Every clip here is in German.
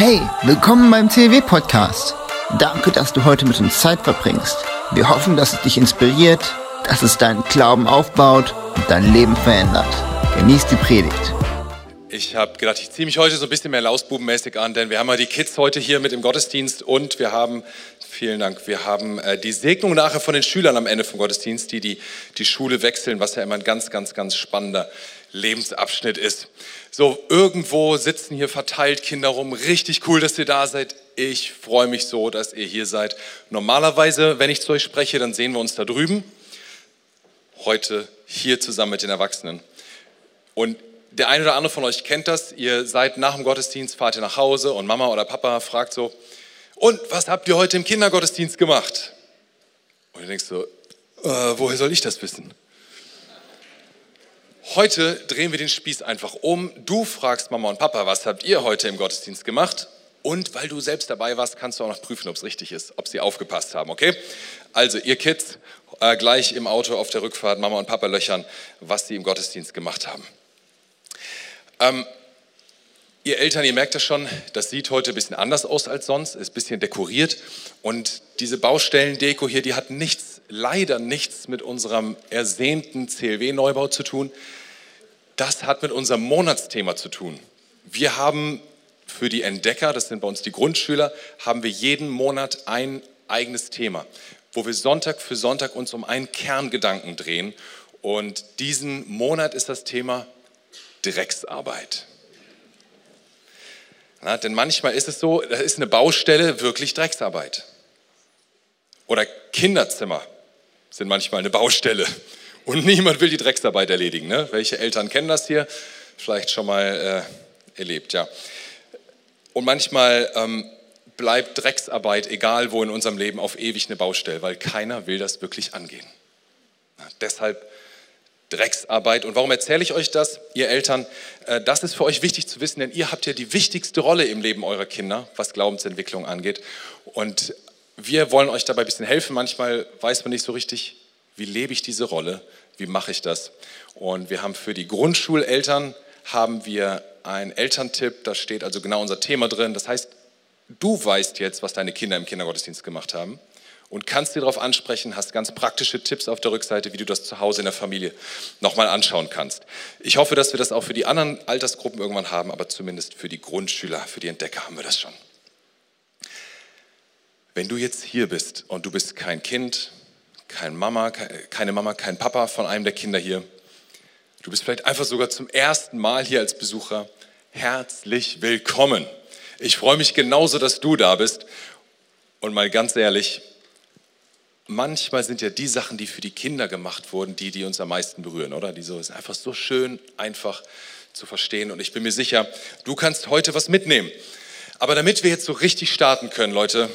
Hey, willkommen beim CW-Podcast. Danke, dass du heute mit uns Zeit verbringst. Wir hoffen, dass es dich inspiriert, dass es deinen Glauben aufbaut und dein Leben verändert. Genieß die Predigt. Ich habe gedacht, ich ziehe mich heute so ein bisschen mehr lausbubenmäßig an, denn wir haben ja die Kids heute hier mit im Gottesdienst und wir haben, vielen Dank, wir haben äh, die Segnung nachher von den Schülern am Ende vom Gottesdienst, die, die die Schule wechseln, was ja immer ein ganz, ganz, ganz spannender Lebensabschnitt ist. So, irgendwo sitzen hier verteilt Kinder rum. Richtig cool, dass ihr da seid. Ich freue mich so, dass ihr hier seid. Normalerweise, wenn ich zu euch spreche, dann sehen wir uns da drüben. Heute hier zusammen mit den Erwachsenen. Und der eine oder andere von euch kennt das. Ihr seid nach dem Gottesdienst, fahrt ihr nach Hause und Mama oder Papa fragt so, und was habt ihr heute im Kindergottesdienst gemacht? Und ihr denkst so, äh, woher soll ich das wissen? Heute drehen wir den Spieß einfach um. Du fragst Mama und Papa, was habt ihr heute im Gottesdienst gemacht? Und weil du selbst dabei warst, kannst du auch noch prüfen, ob es richtig ist, ob sie aufgepasst haben, okay? Also ihr Kids, äh, gleich im Auto auf der Rückfahrt Mama und Papa löchern, was sie im Gottesdienst gemacht haben. Ähm, ihr Eltern, ihr merkt das schon, das sieht heute ein bisschen anders aus als sonst, ist ein bisschen dekoriert. Und diese Baustellendeko hier, die hat nichts, leider nichts mit unserem ersehnten CLW-Neubau zu tun. Das hat mit unserem Monatsthema zu tun. Wir haben für die Entdecker, das sind bei uns die Grundschüler, haben wir jeden Monat ein eigenes Thema, wo wir Sonntag für Sonntag uns um einen Kerngedanken drehen. Und diesen Monat ist das Thema Drecksarbeit. Ja, denn manchmal ist es so, da ist eine Baustelle wirklich Drecksarbeit. Oder Kinderzimmer sind manchmal eine Baustelle. Und niemand will die Drecksarbeit erledigen. Ne? Welche Eltern kennen das hier? Vielleicht schon mal äh, erlebt, ja. Und manchmal ähm, bleibt Drecksarbeit, egal wo in unserem Leben, auf ewig eine Baustelle, weil keiner will das wirklich angehen. Ja, deshalb Drecksarbeit. Und warum erzähle ich euch das, ihr Eltern? Äh, das ist für euch wichtig zu wissen, denn ihr habt ja die wichtigste Rolle im Leben eurer Kinder, was Glaubensentwicklung angeht. Und wir wollen euch dabei ein bisschen helfen. Manchmal weiß man nicht so richtig, wie lebe ich diese Rolle, wie mache ich das. Und wir haben für die Grundschuleltern haben wir einen Elterntipp, da steht also genau unser Thema drin. Das heißt, du weißt jetzt, was deine Kinder im Kindergottesdienst gemacht haben und kannst dir darauf ansprechen, hast ganz praktische Tipps auf der Rückseite, wie du das zu Hause in der Familie nochmal anschauen kannst. Ich hoffe, dass wir das auch für die anderen Altersgruppen irgendwann haben, aber zumindest für die Grundschüler, für die Entdecker haben wir das schon. Wenn du jetzt hier bist und du bist kein Kind, kein Mama, keine Mama, kein Papa von einem der Kinder hier, du bist vielleicht einfach sogar zum ersten Mal hier als Besucher, herzlich willkommen. Ich freue mich genauso, dass du da bist. Und mal ganz ehrlich, manchmal sind ja die Sachen, die für die Kinder gemacht wurden, die, die uns am meisten berühren, oder? Die so ist einfach so schön einfach zu verstehen. Und ich bin mir sicher, du kannst heute was mitnehmen. Aber damit wir jetzt so richtig starten können, Leute,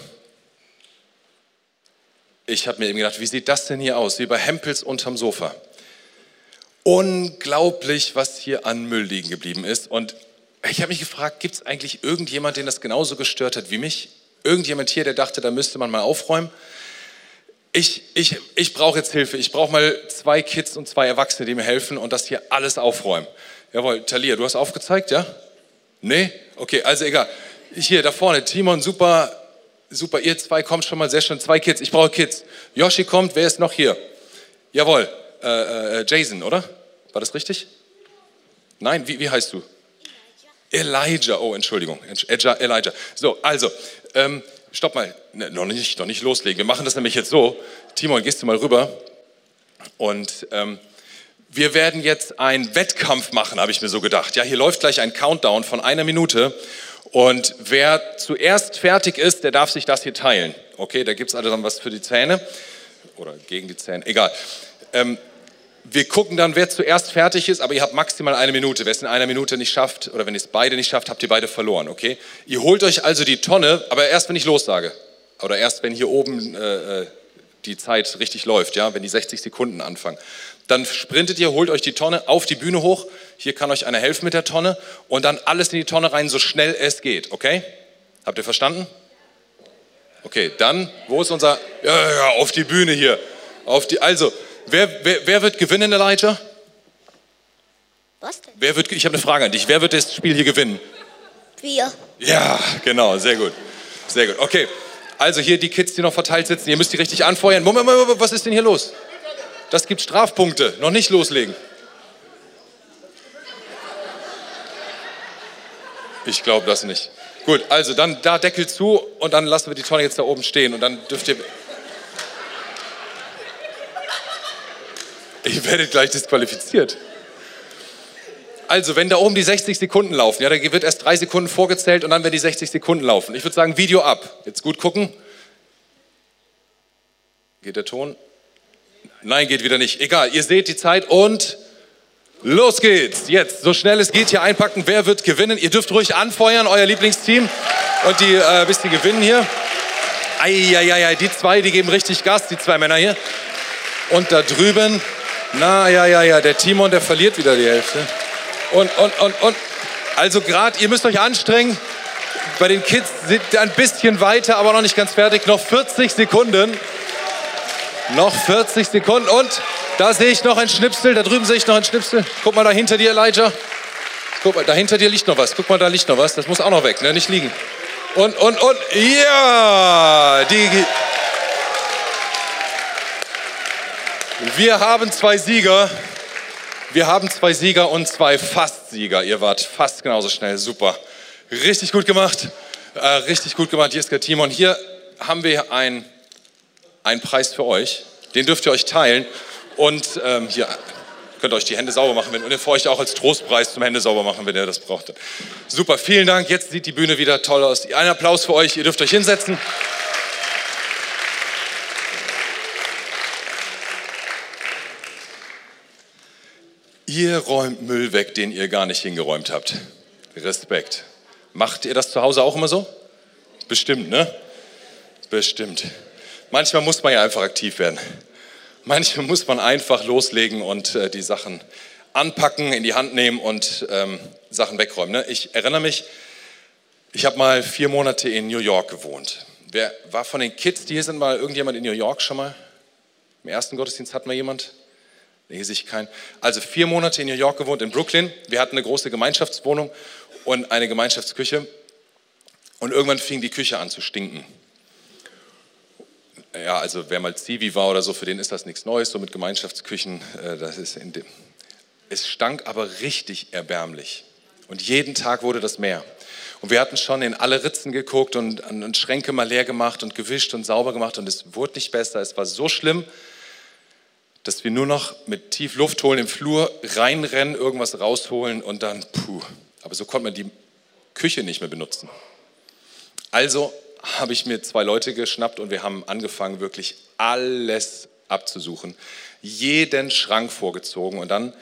ich habe mir eben gedacht, wie sieht das denn hier aus? Wie bei Hempels unterm Sofa. Unglaublich, was hier an Müll liegen geblieben ist. Und ich habe mich gefragt, gibt es eigentlich irgendjemand, den das genauso gestört hat wie mich? Irgendjemand hier, der dachte, da müsste man mal aufräumen? Ich, ich, ich brauche jetzt Hilfe. Ich brauche mal zwei Kids und zwei Erwachsene, die mir helfen und das hier alles aufräumen. Jawohl, Talia, du hast aufgezeigt, ja? Nee? Okay, also egal. Hier, da vorne, Timon, super, super, ihr zwei kommt schon mal sehr schön. Zwei Kids, ich brauche Kids. Yoshi kommt, wer ist noch hier? Jawohl, äh, äh, Jason, oder? War das richtig? Nein, wie, wie heißt du? Elijah. Elijah, oh, Entschuldigung. Elijah. So, also, ähm, stopp mal, ne, noch, nicht, noch nicht loslegen. Wir machen das nämlich jetzt so. Timon, gehst du mal rüber? Und ähm, wir werden jetzt einen Wettkampf machen, habe ich mir so gedacht. Ja, hier läuft gleich ein Countdown von einer Minute. Und wer zuerst fertig ist, der darf sich das hier teilen. Okay, da gibt es also dann was für die Zähne oder gegen die Zähne, egal. Ähm, wir gucken dann, wer zuerst fertig ist, aber ihr habt maximal eine Minute. Wer es in einer Minute nicht schafft oder wenn ihr es beide nicht schafft, habt ihr beide verloren, okay? Ihr holt euch also die Tonne, aber erst, wenn ich lossage. Oder erst, wenn hier oben äh, äh die Zeit richtig läuft, ja, wenn die 60 Sekunden anfangen. Dann sprintet ihr, holt euch die Tonne auf die Bühne hoch. Hier kann euch einer helfen mit der Tonne und dann alles in die Tonne rein, so schnell es geht, okay? Habt ihr verstanden? Okay, dann, wo ist unser, ja, ja, auf die Bühne hier. Auf die, also, Wer, wer, wer wird gewinnen, Elijah? Was denn? Wer wird, ich habe eine Frage an dich. Wer wird das Spiel hier gewinnen? Wir. Ja, genau, sehr gut. Sehr gut. Okay, also hier die Kids, die noch verteilt sitzen, ihr müsst die richtig anfeuern. Moment, Moment, was ist denn hier los? Das gibt Strafpunkte. Noch nicht loslegen. Ich glaube das nicht. Gut, also dann da Deckel zu und dann lassen wir die Tonne jetzt da oben stehen und dann dürft ihr. Ihr werdet gleich disqualifiziert. Also, wenn da oben die 60 Sekunden laufen, ja, da wird erst drei Sekunden vorgezählt und dann werden die 60 Sekunden laufen. Ich würde sagen, Video ab. Jetzt gut gucken. Geht der Ton? Nein, geht wieder nicht. Egal, ihr seht die Zeit und los geht's. Jetzt, so schnell es geht, hier einpacken. Wer wird gewinnen? Ihr dürft ruhig anfeuern, euer Lieblingsteam. Und die äh, wisst ihr gewinnen hier. Eieiei, die zwei, die geben richtig Gas, die zwei Männer hier. Und da drüben, na ja, ja, ja, der Timon, der verliert wieder die Hälfte. Und, und, und, und. Also gerade, ihr müsst euch anstrengen. Bei den Kids sind ein bisschen weiter, aber noch nicht ganz fertig. Noch 40 Sekunden. Noch 40 Sekunden. Und da sehe ich noch ein Schnipsel. Da drüben sehe ich noch ein Schnipsel. Guck mal da hinter dir, Elijah. Guck mal, da hinter dir liegt noch was. Guck mal, da liegt noch was. Das muss auch noch weg, ne? nicht liegen. Und, und, und. Ja! Die, wir haben zwei Sieger. Wir haben zwei Sieger und zwei Fastsieger. Ihr wart fast genauso schnell. Super. Richtig gut gemacht. Äh, richtig gut gemacht, Jeska Timon. Hier haben wir einen Preis für euch. Den dürft ihr euch teilen. Und ähm, hier könnt ihr euch die Hände sauber machen. Wenn, und für euch auch als Trostpreis zum Hände sauber machen, wenn ihr das braucht. Super, vielen Dank. Jetzt sieht die Bühne wieder toll aus. Ein Applaus für euch. Ihr dürft euch hinsetzen. Ihr räumt Müll weg, den ihr gar nicht hingeräumt habt. Respekt. Macht ihr das zu Hause auch immer so? Bestimmt, ne? Bestimmt. Manchmal muss man ja einfach aktiv werden. Manchmal muss man einfach loslegen und äh, die Sachen anpacken, in die Hand nehmen und ähm, Sachen wegräumen. Ne? Ich erinnere mich, ich habe mal vier Monate in New York gewohnt. Wer war von den Kids, die hier sind, mal irgendjemand in New York schon mal? Im ersten Gottesdienst hatten wir jemand? Nee, sich kein. Also vier Monate in New York gewohnt, in Brooklyn. Wir hatten eine große Gemeinschaftswohnung und eine Gemeinschaftsküche. Und irgendwann fing die Küche an zu stinken. Ja, also wer mal Zivi war oder so, für den ist das nichts Neues, so mit Gemeinschaftsküchen. Äh, das ist in dem. Es stank aber richtig erbärmlich. Und jeden Tag wurde das mehr. Und wir hatten schon in alle Ritzen geguckt und, und Schränke mal leer gemacht und gewischt und sauber gemacht und es wurde nicht besser. Es war so schlimm, dass wir nur noch mit tief Luft holen im Flur reinrennen, irgendwas rausholen und dann, puh. Aber so konnte man die Küche nicht mehr benutzen. Also habe ich mir zwei Leute geschnappt und wir haben angefangen, wirklich alles abzusuchen. Jeden Schrank vorgezogen und dann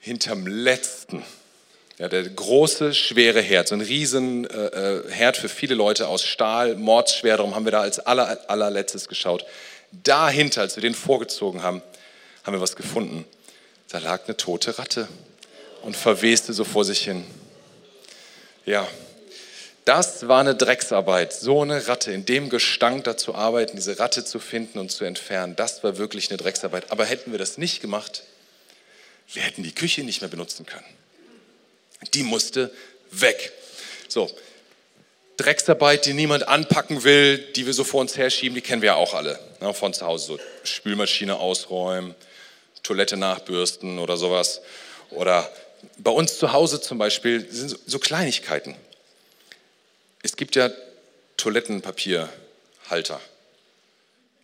hinterm letzten, ja, der große, schwere Herd, so ein riesen äh, äh Herd für viele Leute aus Stahl, mordsschwer, darum haben wir da als aller, allerletztes geschaut dahinter, als wir den vorgezogen haben, haben wir was gefunden. Da lag eine tote Ratte und verweste so vor sich hin. Ja, das war eine Drecksarbeit, so eine Ratte, in dem Gestank da zu arbeiten, diese Ratte zu finden und zu entfernen, das war wirklich eine Drecksarbeit. Aber hätten wir das nicht gemacht, wir hätten die Küche nicht mehr benutzen können. Die musste weg. So, Drecksarbeit, die niemand anpacken will, die wir so vor uns herschieben, die kennen wir ja auch alle. Ne, von zu Hause so Spülmaschine ausräumen, Toilette nachbürsten oder sowas. Oder bei uns zu Hause zum Beispiel sind so Kleinigkeiten. Es gibt ja Toilettenpapierhalter.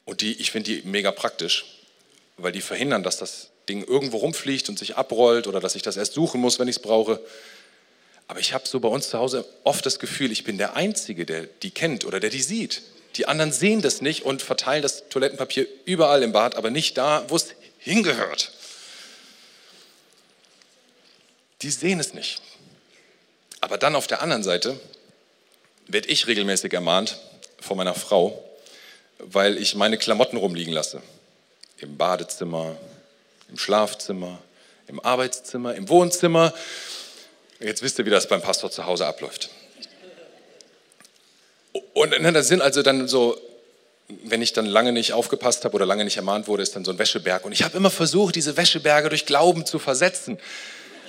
Und die, ich finde die mega praktisch, weil die verhindern, dass das Ding irgendwo rumfliegt und sich abrollt oder dass ich das erst suchen muss, wenn ich es brauche. Aber ich habe so bei uns zu Hause oft das Gefühl, ich bin der Einzige, der die kennt oder der die sieht. Die anderen sehen das nicht und verteilen das Toilettenpapier überall im Bad, aber nicht da, wo es hingehört. Die sehen es nicht. Aber dann auf der anderen Seite werde ich regelmäßig ermahnt von meiner Frau, weil ich meine Klamotten rumliegen lasse. Im Badezimmer, im Schlafzimmer, im Arbeitszimmer, im Wohnzimmer. Jetzt wisst ihr, wie das beim Pastor zu Hause abläuft. Und da sind also dann so, wenn ich dann lange nicht aufgepasst habe oder lange nicht ermahnt wurde, ist dann so ein Wäscheberg. Und ich habe immer versucht, diese Wäscheberge durch Glauben zu versetzen.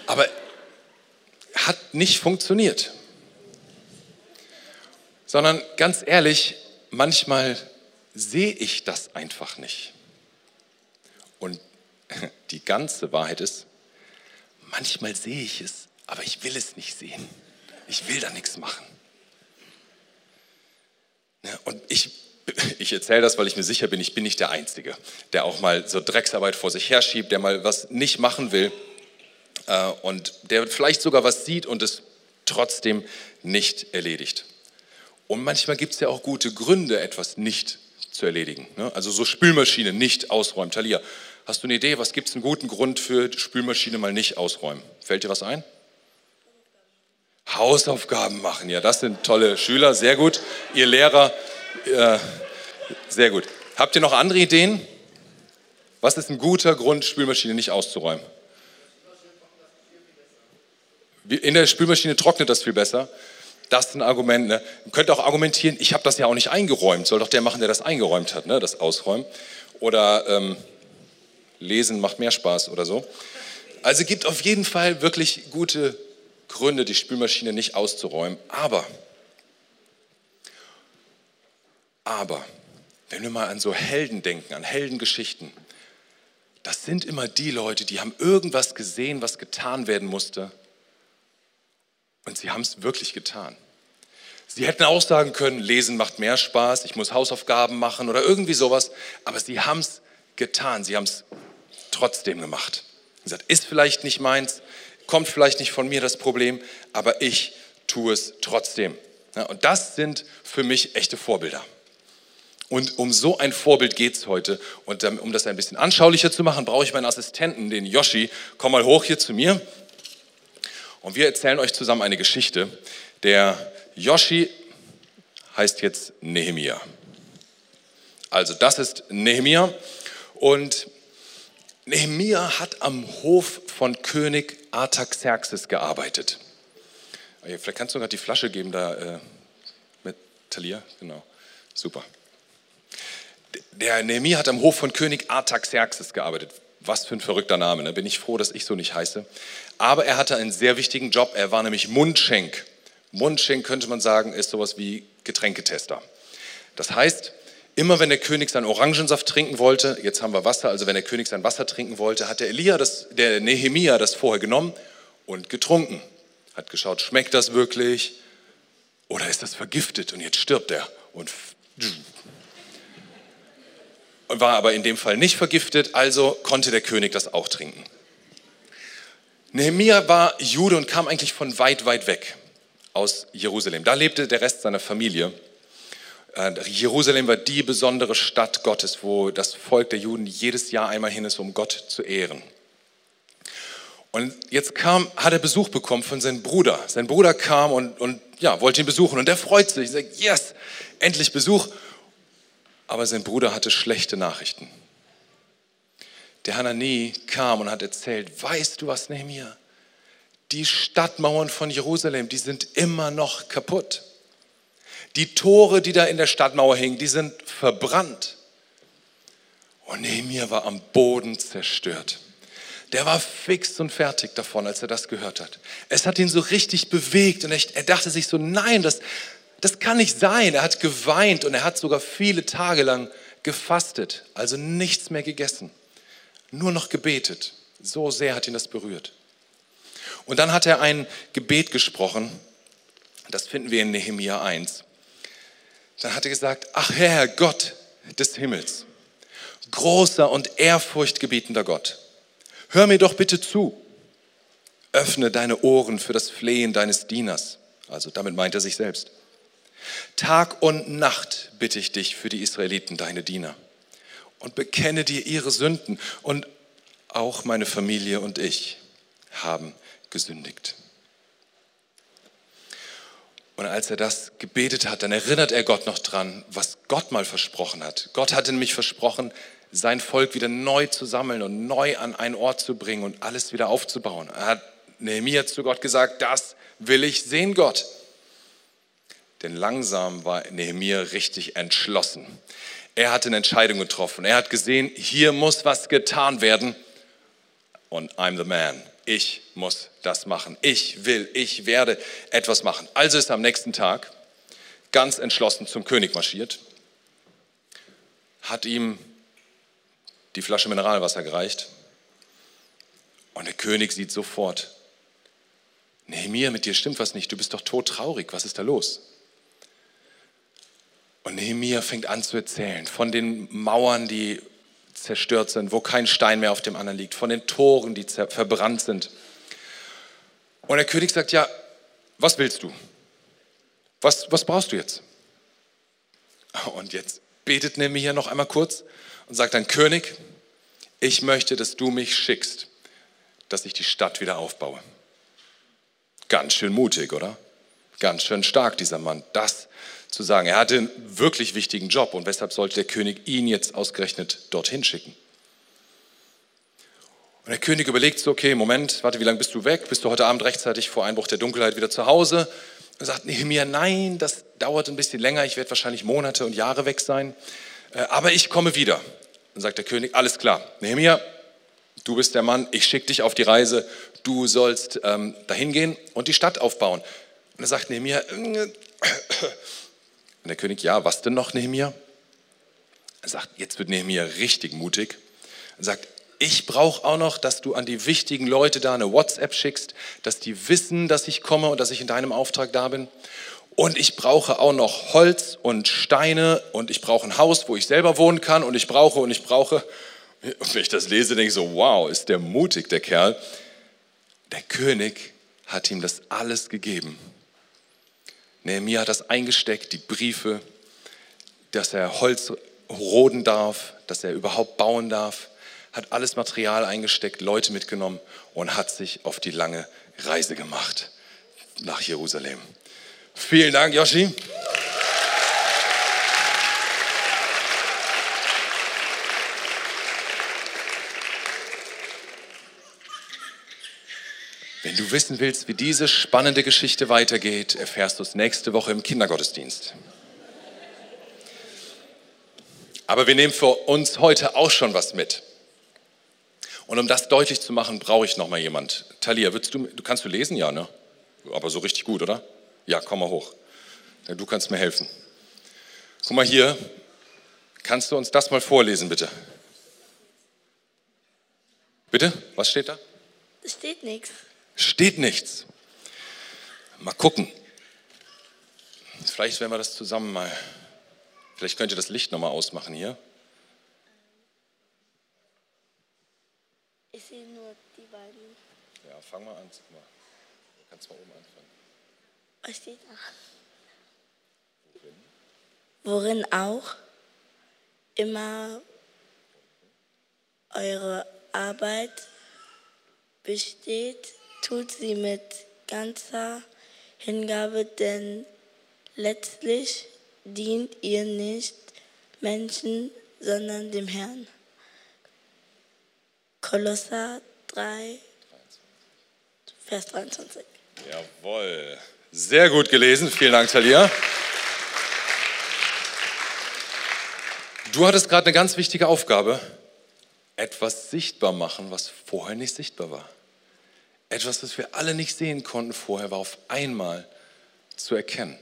Aber hat nicht funktioniert. Sondern ganz ehrlich, manchmal sehe ich das einfach nicht. Und die ganze Wahrheit ist, manchmal sehe ich es, aber ich will es nicht sehen. Ich will da nichts machen. Und ich, ich erzähle das, weil ich mir sicher bin, ich bin nicht der Einzige, der auch mal so Drecksarbeit vor sich herschiebt, der mal was nicht machen will äh, und der vielleicht sogar was sieht und es trotzdem nicht erledigt. Und manchmal gibt es ja auch gute Gründe, etwas nicht zu erledigen. Ne? Also so Spülmaschine nicht ausräumen. Talia, hast du eine Idee, was gibt es einen guten Grund für Spülmaschine mal nicht ausräumen? Fällt dir was ein? Hausaufgaben machen, ja, das sind tolle Schüler, sehr gut. Ihr Lehrer, äh, sehr gut. Habt ihr noch andere Ideen? Was ist ein guter Grund, Spülmaschine nicht auszuräumen? In der Spülmaschine trocknet das viel besser. Das ist ein Argument. Ne? Man könnte auch argumentieren, ich habe das ja auch nicht eingeräumt. Soll doch der machen, der das eingeräumt hat, ne? das Ausräumen. Oder ähm, Lesen macht mehr Spaß oder so. Also gibt auf jeden Fall wirklich gute Gründe, die Spülmaschine nicht auszuräumen. Aber, aber, wenn wir mal an so Helden denken, an Heldengeschichten, das sind immer die Leute, die haben irgendwas gesehen, was getan werden musste und sie haben es wirklich getan. Sie hätten auch sagen können, lesen macht mehr Spaß, ich muss Hausaufgaben machen oder irgendwie sowas, aber sie haben es getan, sie haben es trotzdem gemacht. Sie gesagt, ist vielleicht nicht meins, kommt vielleicht nicht von mir das Problem, aber ich tue es trotzdem. Und das sind für mich echte Vorbilder. Und um so ein Vorbild geht es heute. Und um das ein bisschen anschaulicher zu machen, brauche ich meinen Assistenten, den Yoshi. Komm mal hoch hier zu mir. Und wir erzählen euch zusammen eine Geschichte. Der Yoshi heißt jetzt Nehemia. Also das ist Nehemia. Und Nehemia hat am Hof von König Artaxerxes gearbeitet. Vielleicht kannst du gerade die Flasche geben da äh, mit Talia. Genau, super. Der Nehemia hat am Hof von König Artaxerxes gearbeitet. Was für ein verrückter Name, ne? bin ich froh, dass ich so nicht heiße. Aber er hatte einen sehr wichtigen Job, er war nämlich Mundschenk. Mundschenk könnte man sagen, ist sowas wie Getränketester. Das heißt, immer wenn der König seinen Orangensaft trinken wollte, jetzt haben wir Wasser, also wenn der König sein Wasser trinken wollte, hat der Elia, das, der Nehemia das vorher genommen und getrunken. Hat geschaut, schmeckt das wirklich oder ist das vergiftet und jetzt stirbt er und war aber in dem Fall nicht vergiftet, also konnte der König das auch trinken. Nehemia war Jude und kam eigentlich von weit, weit weg aus Jerusalem. Da lebte der Rest seiner Familie. Äh, Jerusalem war die besondere Stadt Gottes, wo das Volk der Juden jedes Jahr einmal hin ist, um Gott zu ehren. Und jetzt kam, hat er Besuch bekommen von seinem Bruder. Sein Bruder kam und, und ja, wollte ihn besuchen und er freut sich. Er sagt, yes, endlich Besuch. Aber sein Bruder hatte schlechte Nachrichten. Der Hanani kam und hat erzählt, weißt du was, Nehemiah? Die Stadtmauern von Jerusalem, die sind immer noch kaputt. Die Tore, die da in der Stadtmauer hingen, die sind verbrannt. Und Nehemiah war am Boden zerstört. Der war fix und fertig davon, als er das gehört hat. Es hat ihn so richtig bewegt und er dachte sich so, nein, das, das kann nicht sein. Er hat geweint und er hat sogar viele Tage lang gefastet, also nichts mehr gegessen, nur noch gebetet. So sehr hat ihn das berührt. Und dann hat er ein Gebet gesprochen, das finden wir in Nehemia 1. Dann hat er gesagt, ach Herr Gott des Himmels, großer und ehrfurchtgebietender Gott, hör mir doch bitte zu, öffne deine Ohren für das Flehen deines Dieners. Also damit meint er sich selbst. Tag und Nacht bitte ich dich für die Israeliten, deine Diener, und bekenne dir ihre Sünden. Und auch meine Familie und ich haben gesündigt. Und als er das gebetet hat, dann erinnert er Gott noch dran, was Gott mal versprochen hat. Gott hatte nämlich versprochen, sein Volk wieder neu zu sammeln und neu an einen Ort zu bringen und alles wieder aufzubauen. Er hat Nehemiah zu Gott gesagt, das will ich sehen, Gott. Denn langsam war Nehemiah richtig entschlossen. Er hat eine Entscheidung getroffen. Er hat gesehen, hier muss was getan werden. Und I'm the man. Ich muss das machen. Ich will, ich werde etwas machen. Also ist am nächsten Tag ganz entschlossen zum König marschiert, hat ihm die Flasche Mineralwasser gereicht und der König sieht sofort, Nehemiah, mit dir stimmt was nicht, du bist doch todtraurig, was ist da los? Und Nehemiah fängt an zu erzählen von den Mauern, die zerstört sind, wo kein Stein mehr auf dem anderen liegt, von den Toren, die verbrannt sind. Und der König sagt, ja, was willst du? Was, was brauchst du jetzt? Und jetzt betet Nehemiah noch einmal kurz und sagt dann, König, ich möchte, dass du mich schickst, dass ich die Stadt wieder aufbaue. Ganz schön mutig, oder? Ganz schön stark, dieser Mann, das zu sagen. Er hatte einen wirklich wichtigen Job und weshalb sollte der König ihn jetzt ausgerechnet dorthin schicken? Und der König überlegt so, okay, Moment, warte, wie lange bist du weg? Bist du heute Abend rechtzeitig vor Einbruch der Dunkelheit wieder zu Hause? Und sagt Nehemiah, nein, das dauert ein bisschen länger, ich werde wahrscheinlich Monate und Jahre weg sein, äh, aber ich komme wieder. Dann sagt der König, alles klar, Nehemiah, du bist der Mann, ich schicke dich auf die Reise, du sollst ähm, dahin gehen und die Stadt aufbauen. Und er sagt Nehemiah, äh, und der König, ja, was denn noch, Nehemiah? Er sagt, jetzt wird Nehemiah richtig mutig. Er sagt, ich brauche auch noch, dass du an die wichtigen Leute da eine WhatsApp schickst, dass die wissen, dass ich komme und dass ich in deinem Auftrag da bin. Und ich brauche auch noch Holz und Steine und ich brauche ein Haus, wo ich selber wohnen kann und ich brauche und ich brauche. Und wenn ich das lese, denke ich so, wow, ist der mutig, der Kerl. Der König hat ihm das alles gegeben. Nehemiah hat das eingesteckt, die Briefe, dass er Holz roden darf, dass er überhaupt bauen darf, hat alles Material eingesteckt, Leute mitgenommen und hat sich auf die lange Reise gemacht nach Jerusalem. Vielen Dank, Yoshi. Wenn du wissen willst, wie diese spannende Geschichte weitergeht, erfährst du es nächste Woche im Kindergottesdienst. Aber wir nehmen für uns heute auch schon was mit. Und um das deutlich zu machen, brauche ich noch mal jemand. Talia, würdest du, du kannst du lesen, ja, ne? Aber so richtig gut, oder? Ja, komm mal hoch. Ja, du kannst mir helfen. Guck mal hier. Kannst du uns das mal vorlesen, bitte? Bitte? Was steht da? Es steht nichts. Steht nichts. Mal gucken. Vielleicht werden wir das zusammen mal. Vielleicht könnt ihr das Licht nochmal ausmachen hier. Ich sehe nur die beiden. Ja, fang mal an. Guck mal. Du kannst mal oben anfangen. Was steht da? Worin auch immer eure Arbeit besteht, tut sie mit ganzer Hingabe, denn letztlich dient ihr nicht Menschen, sondern dem Herrn. Kolosser 3, Vers 23. Jawohl. Sehr gut gelesen. Vielen Dank, Talia. Du hattest gerade eine ganz wichtige Aufgabe. Etwas sichtbar machen, was vorher nicht sichtbar war. Etwas, was wir alle nicht sehen konnten vorher, war auf einmal zu erkennen.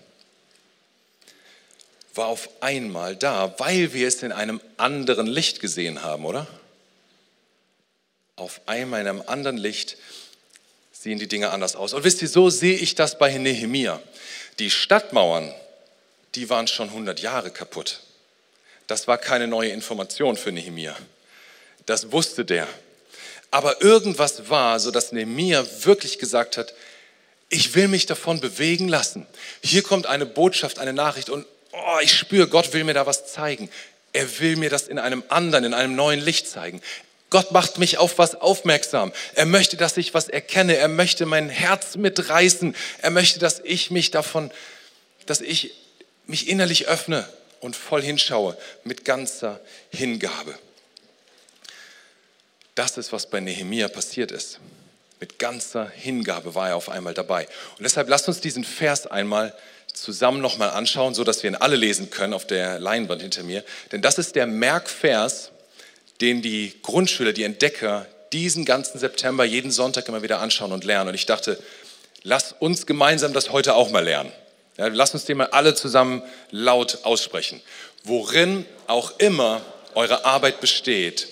War auf einmal da, weil wir es in einem anderen Licht gesehen haben, oder? Auf einmal in einem anderen Licht sehen die Dinge anders aus. Und wisst ihr, so sehe ich das bei Nehemia. Die Stadtmauern, die waren schon 100 Jahre kaputt. Das war keine neue Information für Nehemia. Das wusste der. Aber irgendwas war, so dass Nehemia wirklich gesagt hat, ich will mich davon bewegen lassen. Hier kommt eine Botschaft, eine Nachricht und oh, ich spüre, Gott will mir da was zeigen. Er will mir das in einem anderen, in einem neuen Licht zeigen. Gott macht mich auf was aufmerksam. Er möchte, dass ich was erkenne. Er möchte mein Herz mitreißen. Er möchte, dass ich mich davon, dass ich mich innerlich öffne und voll hinschaue mit ganzer Hingabe. Das ist, was bei Nehemia passiert ist. Mit ganzer Hingabe war er auf einmal dabei. Und deshalb lasst uns diesen Vers einmal zusammen nochmal anschauen, so dass wir ihn alle lesen können auf der Leinwand hinter mir. Denn das ist der Merkvers, den die Grundschüler, die Entdecker diesen ganzen September jeden Sonntag immer wieder anschauen und lernen. Und ich dachte, lass uns gemeinsam das heute auch mal lernen. Ja, lasst uns den mal alle zusammen laut aussprechen. Worin auch immer eure Arbeit besteht,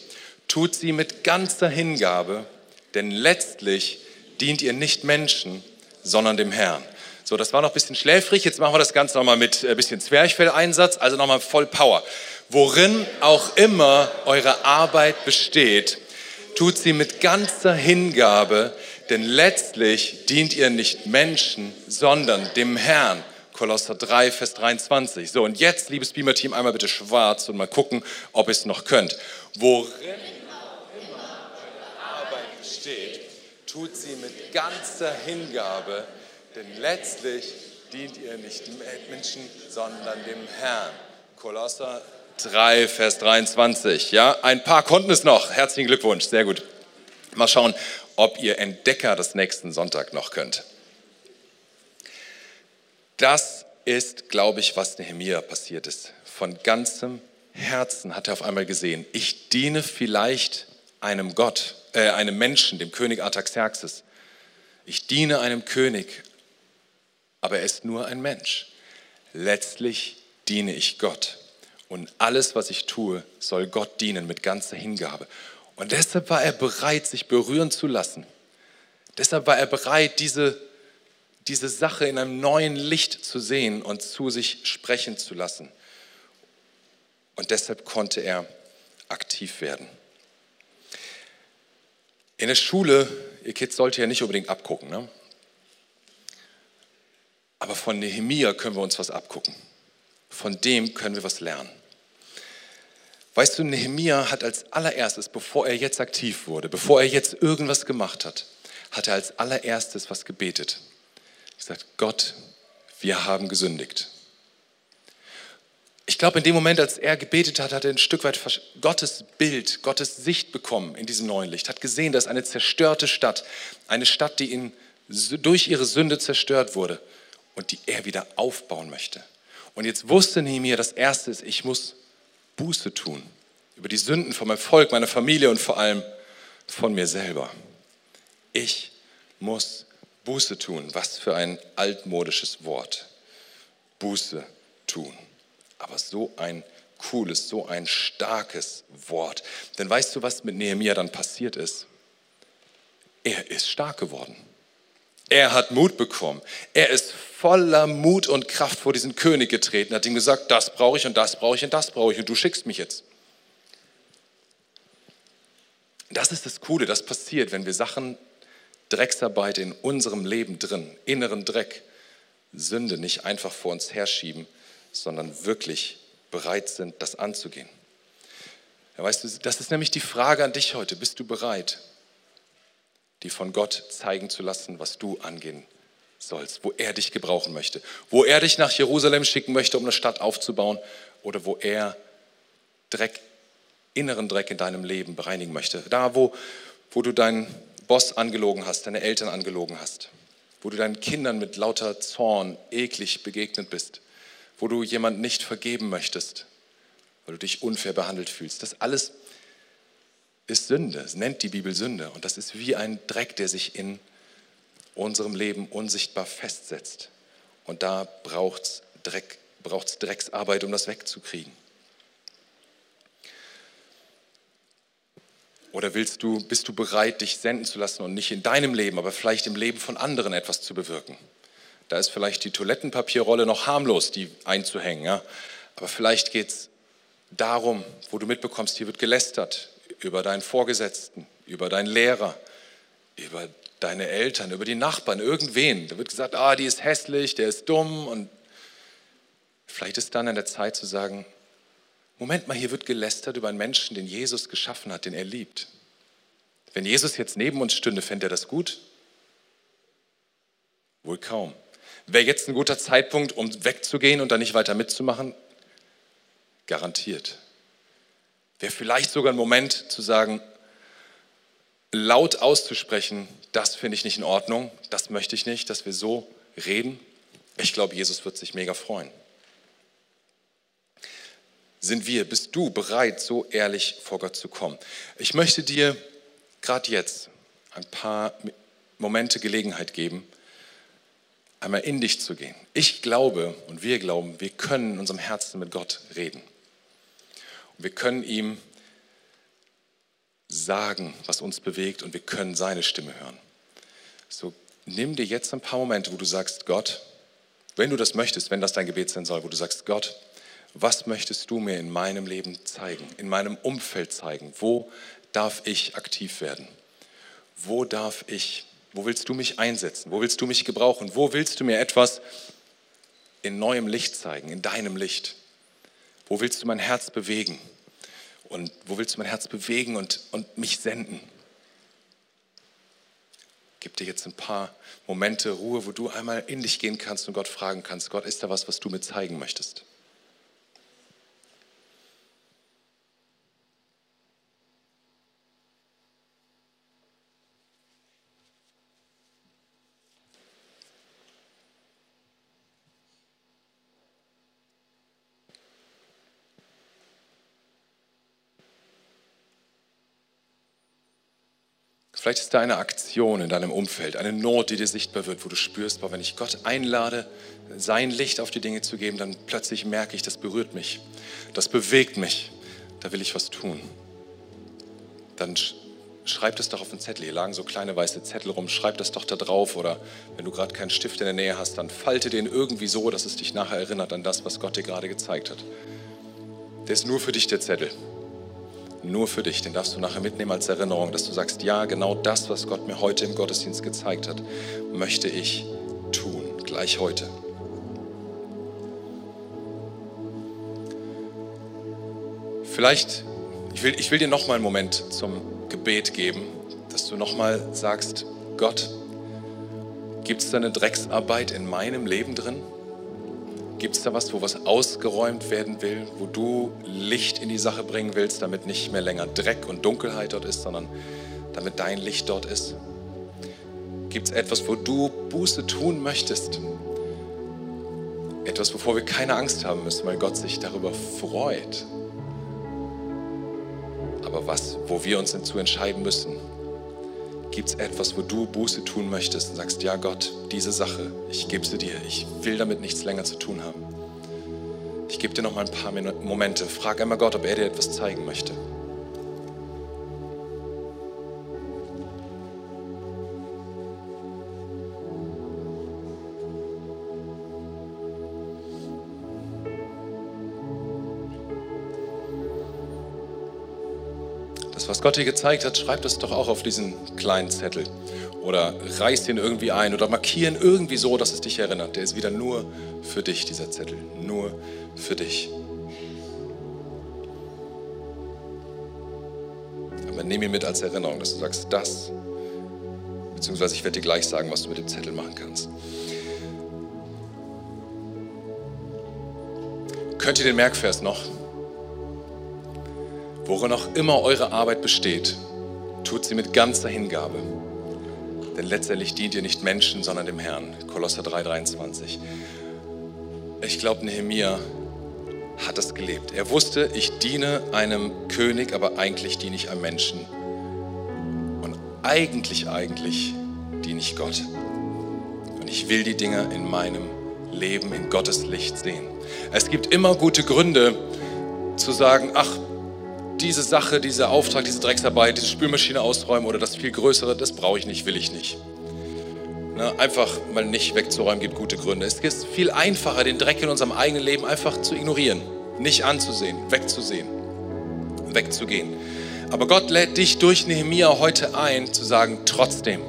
tut sie mit ganzer Hingabe, denn letztlich dient ihr nicht Menschen, sondern dem Herrn. So, das war noch ein bisschen schläfrig. Jetzt machen wir das Ganze nochmal mit ein bisschen Zwerchfelleinsatz, also nochmal voll Power. Worin auch immer eure Arbeit besteht, tut sie mit ganzer Hingabe, denn letztlich dient ihr nicht Menschen, sondern dem Herrn. Kolosser 3, Vers 23. So, und jetzt, liebes Beamer-Team, einmal bitte schwarz und mal gucken, ob ihr es noch könnt. Worin auch immer eure Arbeit besteht, tut sie mit ganzer Hingabe, denn letztlich dient ihr nicht Menschen, sondern dem Herrn. Kolosser 3, Vers 23. Ja, ein paar konnten es noch. Herzlichen Glückwunsch, sehr gut. Mal schauen, ob ihr Entdecker des nächsten Sonntag noch könnt. Das ist, glaube ich, was Nehemiah passiert ist. Von ganzem Herzen hat er auf einmal gesehen, ich diene vielleicht einem Gott, äh, einem Menschen, dem König Artaxerxes. Ich diene einem König, aber er ist nur ein Mensch. Letztlich diene ich Gott. Und alles, was ich tue, soll Gott dienen mit ganzer Hingabe. Und deshalb war er bereit, sich berühren zu lassen. Deshalb war er bereit, diese, diese Sache in einem neuen Licht zu sehen und zu sich sprechen zu lassen. Und deshalb konnte er aktiv werden. In der Schule, ihr Kids sollt ja nicht unbedingt abgucken, ne? aber von Nehemia können wir uns was abgucken. Von dem können wir was lernen. Weißt du, Nehemia hat als allererstes, bevor er jetzt aktiv wurde, bevor er jetzt irgendwas gemacht hat, hat er als allererstes was gebetet. Er gesagt, Gott, wir haben gesündigt. Ich glaube, in dem Moment, als er gebetet hat, hat er ein Stück weit Gottes Bild, Gottes Sicht bekommen in diesem neuen Licht. Hat gesehen, dass eine zerstörte Stadt, eine Stadt, die ihn durch ihre Sünde zerstört wurde und die er wieder aufbauen möchte. Und jetzt wusste Nehemiah, das Erste ist, ich muss Buße tun über die Sünden von meinem Volk, meiner Familie und vor allem von mir selber. Ich muss Buße tun. Was für ein altmodisches Wort. Buße tun. Aber so ein cooles, so ein starkes Wort. Denn weißt du, was mit Nehemiah dann passiert ist? Er ist stark geworden. Er hat Mut bekommen. Er ist voller Mut und Kraft vor diesen König getreten, hat ihm gesagt, das brauche ich und das brauche ich und das brauche ich und du schickst mich jetzt. Das ist das Coole, das passiert, wenn wir Sachen, Drecksarbeit in unserem Leben drin, inneren Dreck, Sünde nicht einfach vor uns herschieben, sondern wirklich bereit sind, das anzugehen. Ja, weißt du, das ist nämlich die Frage an dich heute. Bist du bereit, die von Gott zeigen zu lassen, was du angehen sollst, wo er dich gebrauchen möchte, wo er dich nach Jerusalem schicken möchte, um eine Stadt aufzubauen oder wo er Dreck, inneren Dreck in deinem Leben bereinigen möchte. Da, wo, wo du deinen Boss angelogen hast, deine Eltern angelogen hast, wo du deinen Kindern mit lauter Zorn eklig begegnet bist, wo du jemand nicht vergeben möchtest, weil du dich unfair behandelt fühlst. Das alles ist Sünde. Es nennt die Bibel Sünde. Und das ist wie ein Dreck, der sich in unserem Leben unsichtbar festsetzt. Und da braucht es Dreck, braucht's Drecksarbeit, um das wegzukriegen. Oder willst du, bist du bereit, dich senden zu lassen und nicht in deinem Leben, aber vielleicht im Leben von anderen etwas zu bewirken? Da ist vielleicht die Toilettenpapierrolle noch harmlos, die einzuhängen. Ja? Aber vielleicht geht es darum, wo du mitbekommst, hier wird gelästert, über deinen Vorgesetzten, über deinen Lehrer, über deine Eltern, über die Nachbarn, irgendwen. Da wird gesagt, ah, die ist hässlich, der ist dumm. Und vielleicht ist dann an der Zeit zu sagen, Moment mal, hier wird gelästert über einen Menschen, den Jesus geschaffen hat, den er liebt. Wenn Jesus jetzt neben uns stünde, fände er das gut? Wohl kaum. Wäre jetzt ein guter Zeitpunkt, um wegzugehen und dann nicht weiter mitzumachen? Garantiert. Wäre vielleicht sogar ein Moment zu sagen, laut auszusprechen, das finde ich nicht in Ordnung, das möchte ich nicht, dass wir so reden. Ich glaube, Jesus wird sich mega freuen. Sind wir, bist du bereit, so ehrlich vor Gott zu kommen? Ich möchte dir gerade jetzt ein paar Momente Gelegenheit geben, einmal in dich zu gehen. Ich glaube und wir glauben, wir können in unserem Herzen mit Gott reden. Und wir können ihm sagen, was uns bewegt und wir können seine Stimme hören. So nimm dir jetzt ein paar Momente, wo du sagst, Gott, wenn du das möchtest, wenn das dein Gebet sein soll, wo du sagst, Gott, was möchtest du mir in meinem Leben zeigen, in meinem Umfeld zeigen? Wo darf ich aktiv werden? Wo darf ich, wo willst du mich einsetzen? Wo willst du mich gebrauchen? Wo willst du mir etwas in neuem Licht zeigen, in deinem Licht? Wo willst du mein Herz bewegen? Und wo willst du mein Herz bewegen und, und mich senden? Gib dir jetzt ein paar Momente Ruhe, wo du einmal in dich gehen kannst und Gott fragen kannst, Gott, ist da was, was du mir zeigen möchtest? Vielleicht ist da eine Aktion in deinem Umfeld, eine Not, die dir sichtbar wird, wo du spürst, boah, wenn ich Gott einlade, sein Licht auf die Dinge zu geben, dann plötzlich merke ich, das berührt mich, das bewegt mich, da will ich was tun. Dann schreib das doch auf den Zettel. Hier lagen so kleine weiße Zettel rum, schreib das doch da drauf. Oder wenn du gerade keinen Stift in der Nähe hast, dann falte den irgendwie so, dass es dich nachher erinnert an das, was Gott dir gerade gezeigt hat. Der ist nur für dich der Zettel nur für dich. Den darfst du nachher mitnehmen als Erinnerung, dass du sagst, ja, genau das, was Gott mir heute im Gottesdienst gezeigt hat, möchte ich tun, gleich heute. Vielleicht, ich will, ich will dir noch mal einen Moment zum Gebet geben, dass du noch mal sagst, Gott, gibt es da eine Drecksarbeit in meinem Leben drin? Gibt es da was, wo was ausgeräumt werden will, wo du Licht in die Sache bringen willst, damit nicht mehr länger Dreck und Dunkelheit dort ist, sondern damit dein Licht dort ist? Gibt es etwas, wo du Buße tun möchtest? Etwas, wovor wir keine Angst haben müssen, weil Gott sich darüber freut. Aber was, wo wir uns dazu entscheiden müssen, Gibt es etwas, wo du Buße tun möchtest und sagst, ja Gott, diese Sache, ich gebe sie dir, ich will damit nichts länger zu tun haben. Ich gebe dir noch mal ein paar Momente. Frag einmal Gott, ob er dir etwas zeigen möchte. Gott dir gezeigt hat, schreib das doch auch auf diesen kleinen Zettel. Oder reiß den irgendwie ein oder markieren irgendwie so, dass es dich erinnert. Der ist wieder nur für dich, dieser Zettel. Nur für dich. Aber nimm ihn mit als Erinnerung, dass du sagst, das, beziehungsweise ich werde dir gleich sagen, was du mit dem Zettel machen kannst. Könnt ihr den Merkvers noch? Worin auch immer eure Arbeit besteht, tut sie mit ganzer Hingabe. Denn letztendlich dient ihr nicht Menschen, sondern dem Herrn. Kolosser 3,23. Ich glaube, Nehemiah hat das gelebt. Er wusste, ich diene einem König, aber eigentlich diene ich einem Menschen. Und eigentlich, eigentlich diene ich Gott. Und ich will die Dinge in meinem Leben in Gottes Licht sehen. Es gibt immer gute Gründe zu sagen, ach, diese Sache, dieser Auftrag, diese Drecksarbeit, diese Spülmaschine ausräumen oder das viel Größere, das brauche ich nicht, will ich nicht. Ne, einfach mal nicht wegzuräumen, gibt gute Gründe. Es ist viel einfacher, den Dreck in unserem eigenen Leben einfach zu ignorieren, nicht anzusehen, wegzusehen, wegzugehen. Aber Gott lädt dich durch Nehemia heute ein, zu sagen, trotzdem,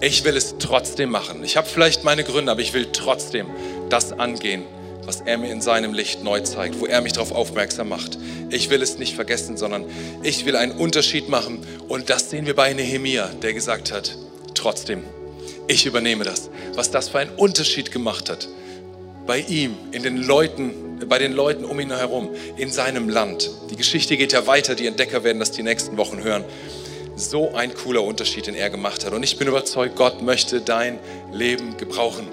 ich will es trotzdem machen. Ich habe vielleicht meine Gründe, aber ich will trotzdem das angehen, was er mir in seinem Licht neu zeigt, wo er mich darauf aufmerksam macht. Ich will es nicht vergessen, sondern ich will einen Unterschied machen. Und das sehen wir bei Nehemia, der gesagt hat, trotzdem, ich übernehme das. Was das für einen Unterschied gemacht hat. Bei ihm, in den Leuten, bei den Leuten um ihn herum, in seinem Land. Die Geschichte geht ja weiter, die Entdecker werden das die nächsten Wochen hören. So ein cooler Unterschied, den er gemacht hat. Und ich bin überzeugt, Gott möchte dein Leben gebrauchen,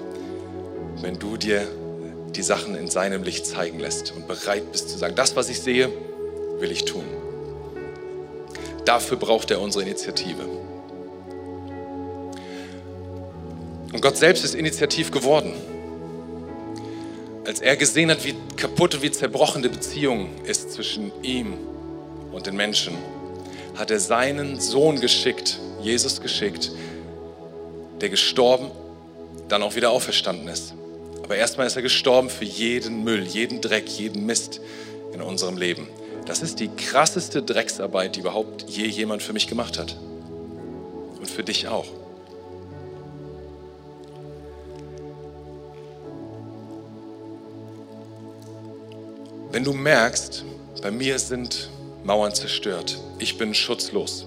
wenn du dir die Sachen in seinem Licht zeigen lässt und bereit bist zu sagen, das, was ich sehe, will ich tun. Dafür braucht er unsere Initiative. Und Gott selbst ist initiativ geworden. Als er gesehen hat, wie kaputt und wie zerbrochen die Beziehung ist zwischen ihm und den Menschen, hat er seinen Sohn geschickt, Jesus geschickt, der gestorben, dann auch wieder auferstanden ist. Aber erstmal ist er gestorben für jeden Müll, jeden Dreck, jeden Mist in unserem Leben. Das ist die krasseste Drecksarbeit, die überhaupt je jemand für mich gemacht hat. Und für dich auch. Wenn du merkst, bei mir sind Mauern zerstört, ich bin schutzlos,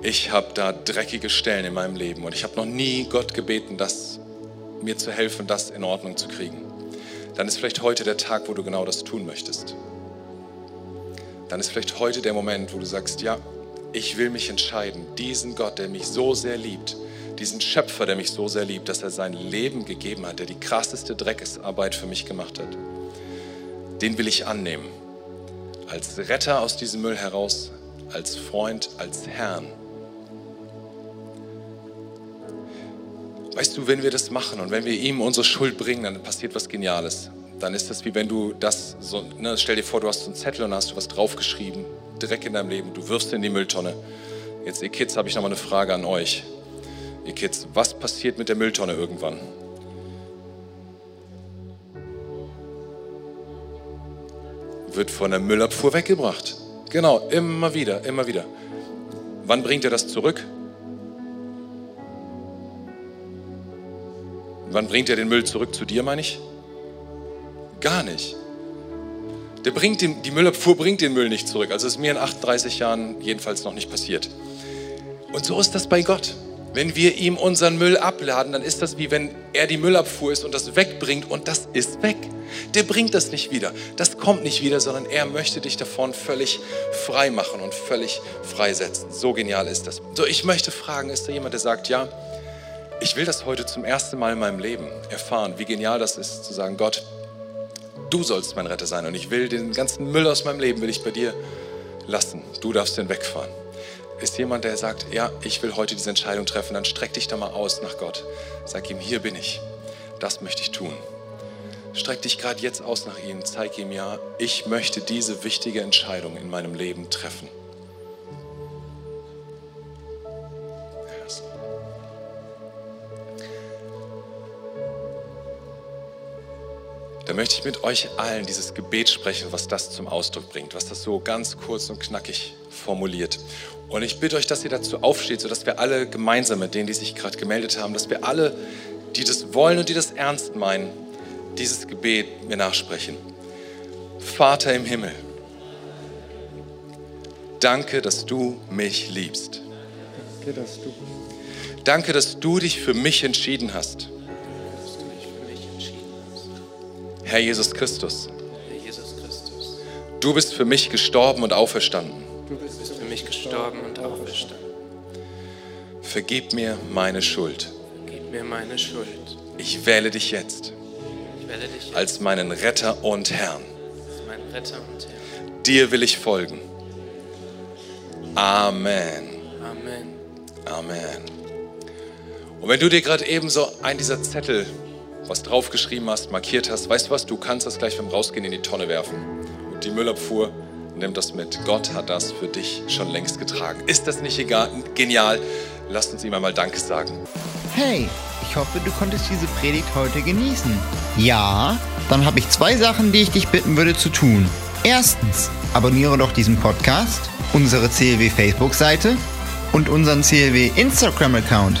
ich habe da dreckige Stellen in meinem Leben und ich habe noch nie Gott gebeten, das, mir zu helfen, das in Ordnung zu kriegen, dann ist vielleicht heute der Tag, wo du genau das tun möchtest. Dann ist vielleicht heute der Moment, wo du sagst, ja, ich will mich entscheiden, diesen Gott, der mich so sehr liebt, diesen Schöpfer, der mich so sehr liebt, dass er sein Leben gegeben hat, der die krasseste Dreckesarbeit für mich gemacht hat den will ich annehmen. Als Retter aus diesem Müll heraus, als Freund, als Herrn. Weißt du, wenn wir das machen und wenn wir ihm unsere Schuld bringen, dann passiert was Geniales. Dann ist das wie wenn du das so, ne, stell dir vor, du hast so einen Zettel und hast du was draufgeschrieben, Dreck in deinem Leben, du wirfst in die Mülltonne. Jetzt, ihr Kids, habe ich nochmal eine Frage an euch. Ihr Kids, was passiert mit der Mülltonne irgendwann? wird von der Müllabfuhr weggebracht. Genau, immer wieder, immer wieder. Wann bringt er das zurück? Wann bringt er den Müll zurück zu dir, meine ich? Gar nicht. Der bringt den, die Müllabfuhr bringt den Müll nicht zurück. Also ist mir in 38 Jahren jedenfalls noch nicht passiert. Und so ist das bei Gott. Wenn wir ihm unseren Müll abladen, dann ist das wie wenn er die Müllabfuhr ist und das wegbringt und das ist weg. Der bringt das nicht wieder. Das kommt nicht wieder, sondern er möchte dich davon völlig frei machen und völlig freisetzen. So genial ist das. So, ich möchte fragen, ist da jemand, der sagt, ja, ich will das heute zum ersten Mal in meinem Leben erfahren, wie genial das ist, zu sagen, Gott, du sollst mein Retter sein und ich will den ganzen Müll aus meinem Leben, will ich bei dir lassen. Du darfst den wegfahren ist jemand, der sagt, ja, ich will heute diese Entscheidung treffen, dann streck dich da mal aus nach Gott. Sag ihm, hier bin ich. Das möchte ich tun. Streck dich gerade jetzt aus nach ihm. Zeig ihm, ja, ich möchte diese wichtige Entscheidung in meinem Leben treffen. Möchte ich mit euch allen dieses Gebet sprechen, was das zum Ausdruck bringt, was das so ganz kurz und knackig formuliert. Und ich bitte euch, dass ihr dazu aufsteht, sodass wir alle gemeinsam mit denen, die sich gerade gemeldet haben, dass wir alle, die das wollen und die das ernst meinen, dieses Gebet mir nachsprechen. Vater im Himmel, danke, dass du mich liebst. Danke, dass du, danke, dass du dich für mich entschieden hast. Herr Jesus Christus, du bist für mich gestorben und auferstanden. Du bist für mich gestorben und auferstanden. Vergib mir meine Schuld. Vergib mir meine Schuld. Ich wähle dich jetzt, wähle dich jetzt als meinen Retter und Herrn. Meinen Retter und Herrn. Dir will ich folgen. Amen. Amen. Amen. Und wenn du dir gerade eben so einen dieser Zettel, was draufgeschrieben hast, markiert hast, weißt du was, du kannst das gleich beim Rausgehen in die Tonne werfen. Und die Müllabfuhr Nimm das mit. Gott hat das für dich schon längst getragen. Ist das nicht egal, genial? Lasst uns ihm einmal Danke sagen. Hey, ich hoffe, du konntest diese Predigt heute genießen. Ja, dann habe ich zwei Sachen, die ich dich bitten würde zu tun. Erstens, abonniere doch diesen Podcast, unsere CLW Facebook-Seite und unseren CLW Instagram-Account.